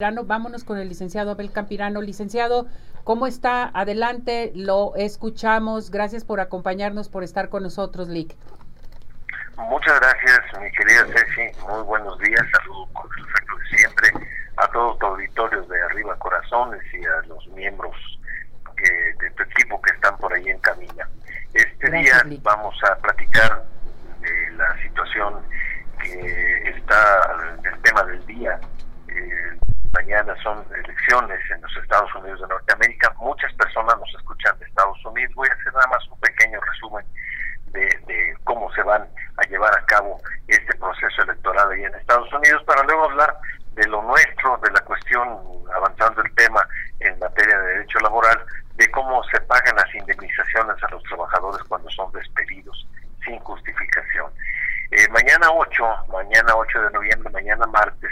Vámonos con el licenciado Abel Campirano. Licenciado, ¿cómo está? Adelante, lo escuchamos. Gracias por acompañarnos, por estar con nosotros, Lick. Muchas gracias, mi querida Ceci. Muy buenos días. Saludos con el efecto de siempre a todos los auditorios de Arriba Corazones y a los miembros de tu equipo que están por ahí en camino. Este día vamos a platicar de la situación que está, el tema del día. Mañana son elecciones en los Estados Unidos de Norteamérica. Muchas personas nos escuchan de Estados Unidos. Voy a hacer nada más un pequeño resumen de, cómo se van a llevar a cabo este proceso electoral ahí en Estados Unidos para luego hablar de lo nuestro, de la cuestión, avanzando el tema en materia de derecho laboral, de cómo se pagan las indemnizaciones a los trabajadores cuando son despedidos sin justificación. Eh, mañana 8, mañana 8 de noviembre, mañana martes,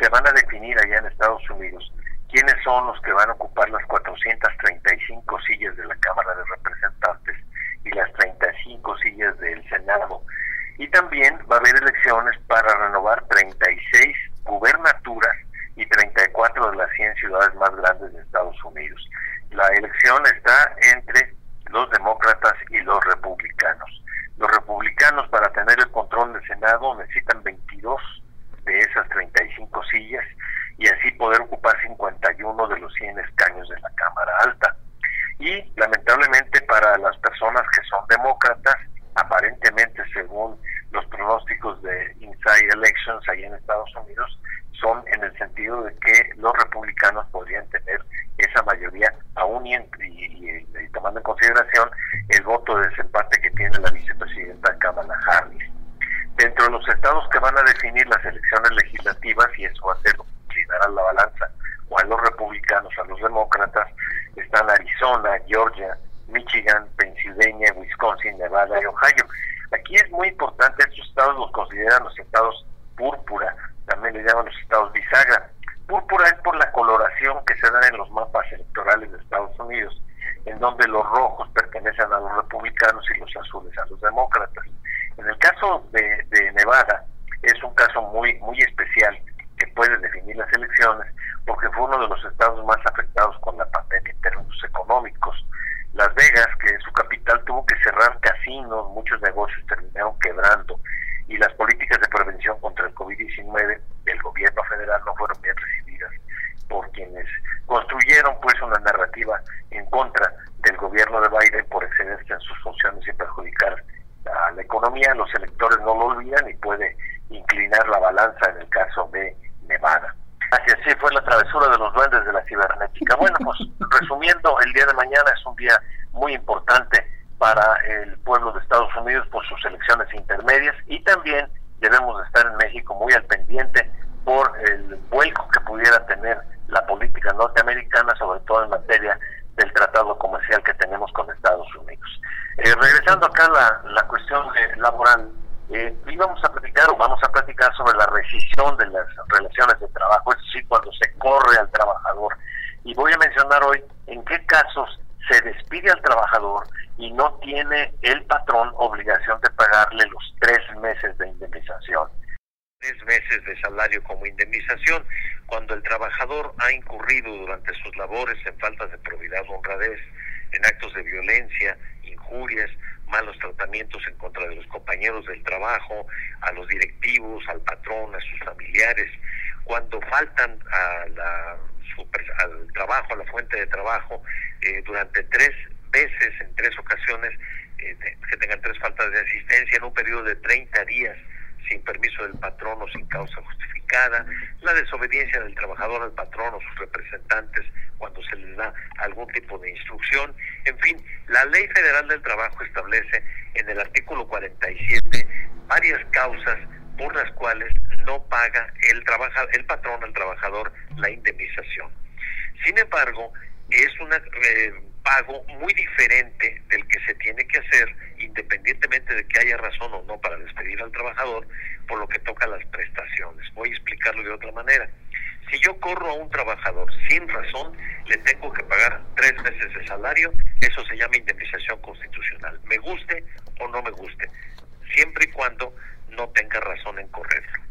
se van a definir allá en Estados Unidos quiénes son los que van a ocupar las 435 sillas de la Cámara de Representantes y las 35 sillas del Senado. Y también va a haber elecciones para renovar 36 gubernaturas y 34 de las 100 ciudades más grandes de Estados Unidos. La elección está entre los demócratas y los republicanos. Los republicanos para tener el control del Senado necesitan 22 de esas 35 sillas y así poder ocupar 51 de los 100 escaños de la Cámara Alta. Y lamentablemente para las personas que son demócratas, aparentemente según los pronósticos de Inside Elections ahí en Estados Unidos, son en el sentido de que los republicanos podrían tener esa mayoría aún y, y tomando en consideración el voto de desempate que tiene la vicepresidenta Kamala Harris dentro de los estados que van a definir las elecciones legislativas, y eso va a ser lo que inclinará la balanza, o a los republicanos, a los demócratas, están Arizona, Georgia, Michigan, Pennsylvania, Wisconsin, Nevada y Ohio. Aquí es muy importante, estos estados los consideran los estados púrpura, también le llaman los estados bisagra. Púrpura es por la coloración que se da en los mapas electorales de Estados Unidos, donde los rojos pertenecen a los republicanos y los azules a los demócratas. En el caso de, Nevada, es un caso muy, muy especial que puede definir las elecciones porque fue uno de los estados más afectados con la pandemia en términos económicos. Las Vegas, que es su capital, tuvo que cerrar casinos, muchos negocios terminaron quebrando y las políticas de prevención contra el COVID-19 del gobierno federal no fueron bien recibidas por quienes construyeron pues una narrativa en contra del gobierno de Biden por excederse en sus funciones y perjudicar a la economía, los electores no lo olvidan y puede inclinar la balanza en el caso de Nevada. Así, así fue la travesura de los duendes de la cibernética. Bueno, pues resumiendo, el día de mañana es un día muy importante para el pueblo de Estados Unidos por sus elecciones intermedias y también debemos estar en México muy al pendiente por el vuelco que pudiera tener la política norteamericana, sobre todo en materia del tratado comercial que tenemos con Estados Unidos. Eh, regresando acá a la, cuestión laboral, eh, íbamos a platicar o vamos de las relaciones de trabajo, es decir, cuando se corre al trabajador. Y voy a mencionar hoy en qué casos se despide al trabajador y no tiene el patrón obligación de pagarle los tres meses de indemnización tres meses de salario como indemnización cuando el trabajador ha incurrido durante sus labores en faltas de probidad honradez, en actos de violencia, injurias, malos tratamientos en contra de los compañeros del trabajo, a los directivos, al patrón, a sus familiares, cuando faltan a la, al trabajo, a la fuente de trabajo, eh, durante tres veces, en tres ocasiones, eh, que tengan tres faltas de asistencia en un periodo de 30 días sin permiso del patrón o sin causa justificada, la desobediencia del trabajador al patrón o sus representantes cuando se les da algún tipo de instrucción. En fin, la Ley Federal del Trabajo establece en el artículo 47 varias causas por las cuales no paga el, trabaja, el patrón al trabajador la indemnización. Sin embargo, es una eh, pago muy diferente del que se tiene que hacer independientemente de que haya razón o no para despedir al trabajador por lo que toca las prestaciones. Voy a explicarlo de otra manera. Si yo corro a un trabajador sin razón, le tengo que pagar tres meses de salario, eso se llama indemnización constitucional, me guste o no me guste, siempre y cuando no tenga razón en correrlo.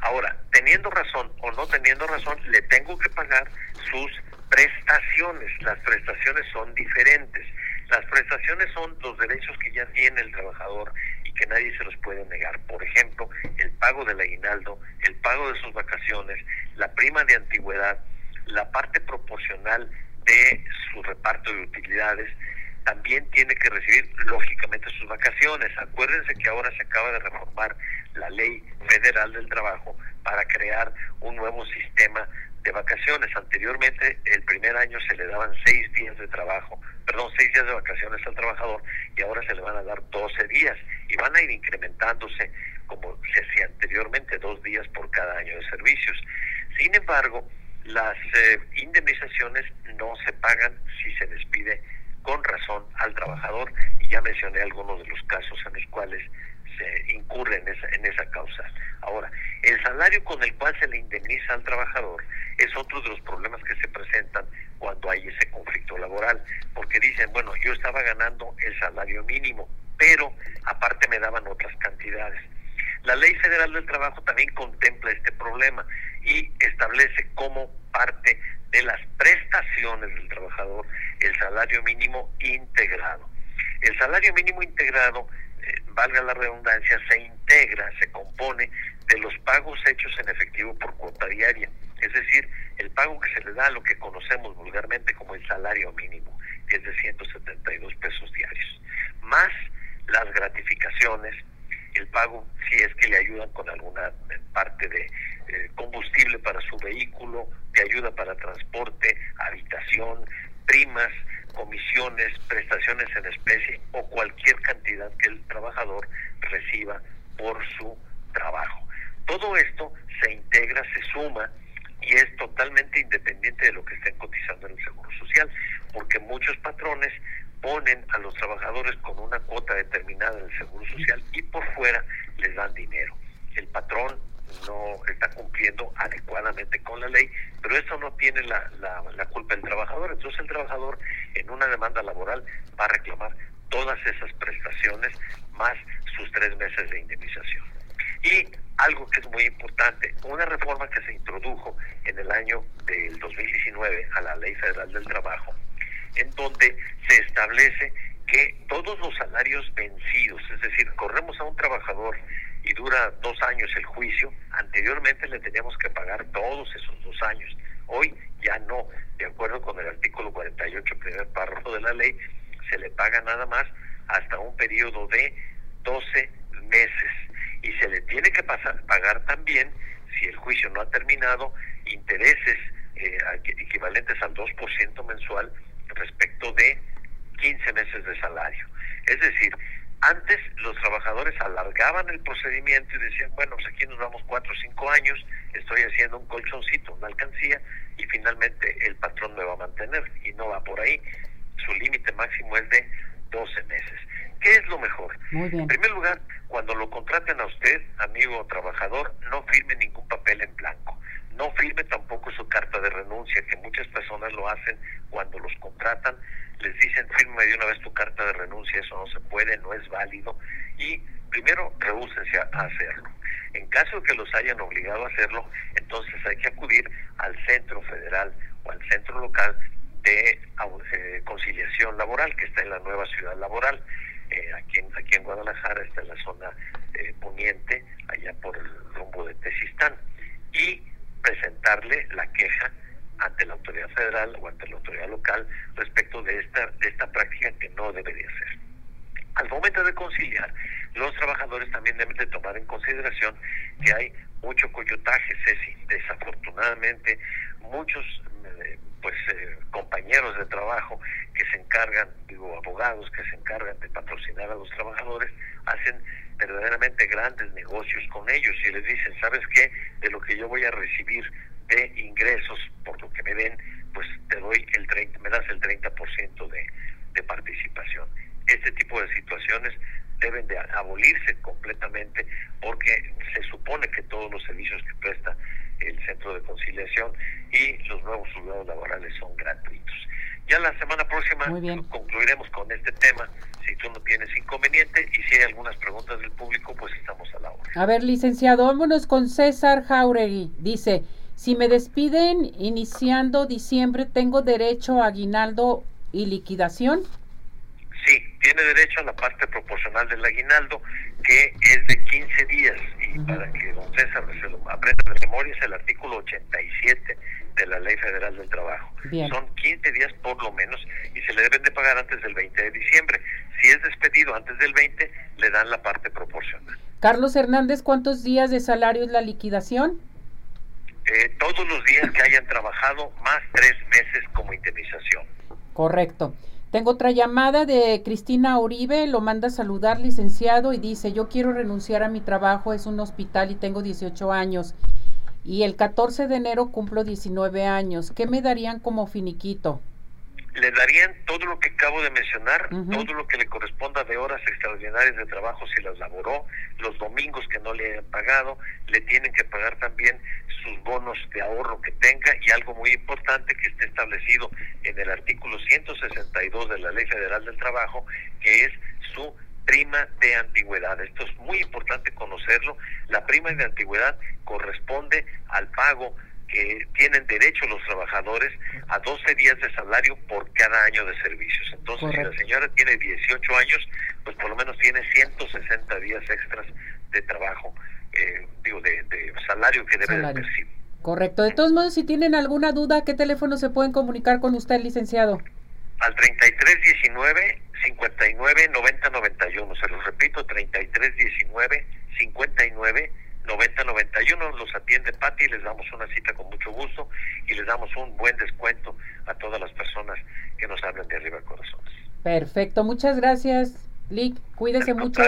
Ahora, teniendo razón o no teniendo razón, le tengo que pagar sus prestaciones. Las prestaciones son diferentes. Las prestaciones son los derechos que ya tiene el trabajador y que nadie se los puede negar. Por ejemplo, el pago del aguinaldo, el pago de sus vacaciones, la prima de antigüedad, la parte proporcional de su reparto de utilidades, también tiene que recibir lógicamente sus vacaciones. Acuérdense que ahora se acaba de reformar la ley federal del trabajo para crear un nuevo sistema de vacaciones. Anteriormente, el primer año se le daban seis días de trabajo, perdón, seis días de vacaciones al trabajador y ahora se le van a dar 12 días y van a ir incrementándose como se hacía anteriormente, dos días por cada año de servicios. Sin embargo, las eh, indemnizaciones no se pagan si se despide con razón al trabajador y ya mencioné algunos de los casos en los cuales se incurre en esa, en esa causa. Ahora, el salario con el cual se le indemniza al trabajador es otro de los problemas que se presentan cuando hay ese conflicto laboral, porque dicen, bueno, yo estaba ganando el salario mínimo, pero aparte me daban otras cantidades. La Ley Federal del Trabajo también contempla este problema y establece como parte de las prestaciones del trabajador el salario mínimo integrado. El salario mínimo integrado, eh, valga la redundancia, se integra, se compone de los pagos hechos en efectivo por cuota diaria, es decir, el pago que se le da a lo que conocemos vulgarmente como el salario mínimo, que es de 172 pesos diarios, más las gratificaciones, el pago si es que le ayudan con alguna parte de eh, combustible para su vehículo, de ayuda para transporte, habitación, primas, comisiones, prestaciones en especie o cualquier cantidad que el trabajador reciba por su trabajo. Todo esto se integra, se suma y es totalmente independiente de lo que estén cotizando en el Seguro Social, porque muchos patrones ponen a los trabajadores con una cuota determinada en el Seguro Social y por fuera les dan dinero. El patrón no está cumpliendo adecuadamente con la ley, pero eso no tiene la, la, culpa del trabajador. Entonces el trabajador en una demanda laboral va a reclamar todas esas prestaciones más sus tres meses de indemnización. Y algo que es muy importante, una reforma que se introdujo en el año del 2019 a la Ley Federal del Trabajo, en donde se establece que todos los salarios vencidos, es decir, corremos a un trabajador y dura dos años el juicio, anteriormente le teníamos que pagar todos esos dos años. Hoy ya no, de acuerdo con el artículo 48, primer párrafo de la ley, se le paga nada más hasta un periodo de 12 meses. Y se le tiene que pasar, pagar también, si el juicio no ha terminado, intereses eh, equivalentes al 2% mensual respecto de 15 meses de salario. Es decir, antes los trabajadores alargaban el procedimiento y decían, bueno, pues aquí nos vamos cuatro o cinco años, estoy haciendo un colchoncito, una alcancía, y finalmente el patrón me va a mantener y no va por ahí. Su límite máximo es de 12 meses. ¿Qué es lo mejor? En primer lugar, cuando lo contraten a usted, amigo o trabajador, no firme ningún papel en blanco. No firme tampoco su carta de renuncia, que muchas personas lo hacen cuando los contratan les dicen firme de una vez tu carta de renuncia, eso no se puede, no es válido y primero rehúsense a hacerlo. En caso de que los hayan obligado a hacerlo, entonces hay que acudir al centro federal o al centro local de eh, conciliación laboral que está en la nueva ciudad laboral. Eh, aquí, en, aquí en Guadalajara está en la zona eh, poniente, allá por el rumbo de Tesistán, y presentarle la queja ante la autoridad federal o ante la autoridad local respecto de esta, de esta práctica que no debería ser. Al momento de conciliar, los trabajadores también deben de tomar en consideración que hay mucho coyotaje, Ceci. Desafortunadamente, muchos eh, pues eh, compañeros de trabajo que se encargan, digo, abogados que se encargan de patrocinar a los trabajadores, hacen verdaderamente grandes negocios con ellos y les dicen, ¿sabes qué? De lo que yo voy a recibir de ingresos por lo que me den, pues te doy el 30, me das el 30% de, de participación. Este tipo de situaciones deben de abolirse completamente porque se supone que todos los servicios que presta el centro de conciliación y los nuevos juzgados laborales son gratuitos. Ya la semana próxima concluiremos con este tema, si tú no tienes inconveniente y si hay algunas preguntas del público, pues estamos a la hora. A ver, licenciado, vámonos con César Jauregui. Dice, si me despiden iniciando diciembre, ¿tengo derecho a aguinaldo y liquidación? Sí, tiene derecho a la parte proporcional del aguinaldo, que es de 15 días. Y para que don César se lo aprenda de memoria, es el artículo 87 de la Ley Federal del Trabajo. Son 15 días por lo menos y se le deben de pagar antes del 20 de diciembre. Si es despedido antes del 20, le dan la parte proporcional. Carlos Hernández, ¿cuántos días de salario es la liquidación? Eh, todos los días que hayan trabajado más tres meses como indemnización. Correcto. Tengo otra llamada de Cristina Uribe, lo manda a saludar, licenciado, y dice, yo quiero renunciar a mi trabajo, es un hospital y tengo 18 años. Y el 14 de enero cumplo 19 años. ¿Qué me darían como finiquito? Le darían todo lo que acabo de mencionar, todo lo que le corresponda de horas extraordinarias de trabajo si las laboró, los domingos que no le hayan pagado, le tienen que pagar también sus bonos de ahorro que tenga y algo muy importante que esté establecido en el artículo 162 de la Ley Federal del Trabajo, que es su prima de antigüedad. Esto es muy importante conocerlo. La prima de antigüedad corresponde al pago que tienen derecho los trabajadores a 12 días de salario por cada año de servicios. Entonces, si la señora tiene 18 años, pues por lo menos tiene 160 días extras de trabajo, eh, digo, de, salario que debe de percibir. Correcto. De todos modos, si tienen alguna duda, ¿qué teléfono se pueden comunicar con usted, licenciado? Al 3319 59 90 91. Se los repito, 3319 59 9091 los atiende Pati, les damos una cita con mucho gusto y les damos un buen descuento a todas las personas que nos hablan de arriba corazones. Perfecto, muchas gracias, Lick. Cuídese mucho.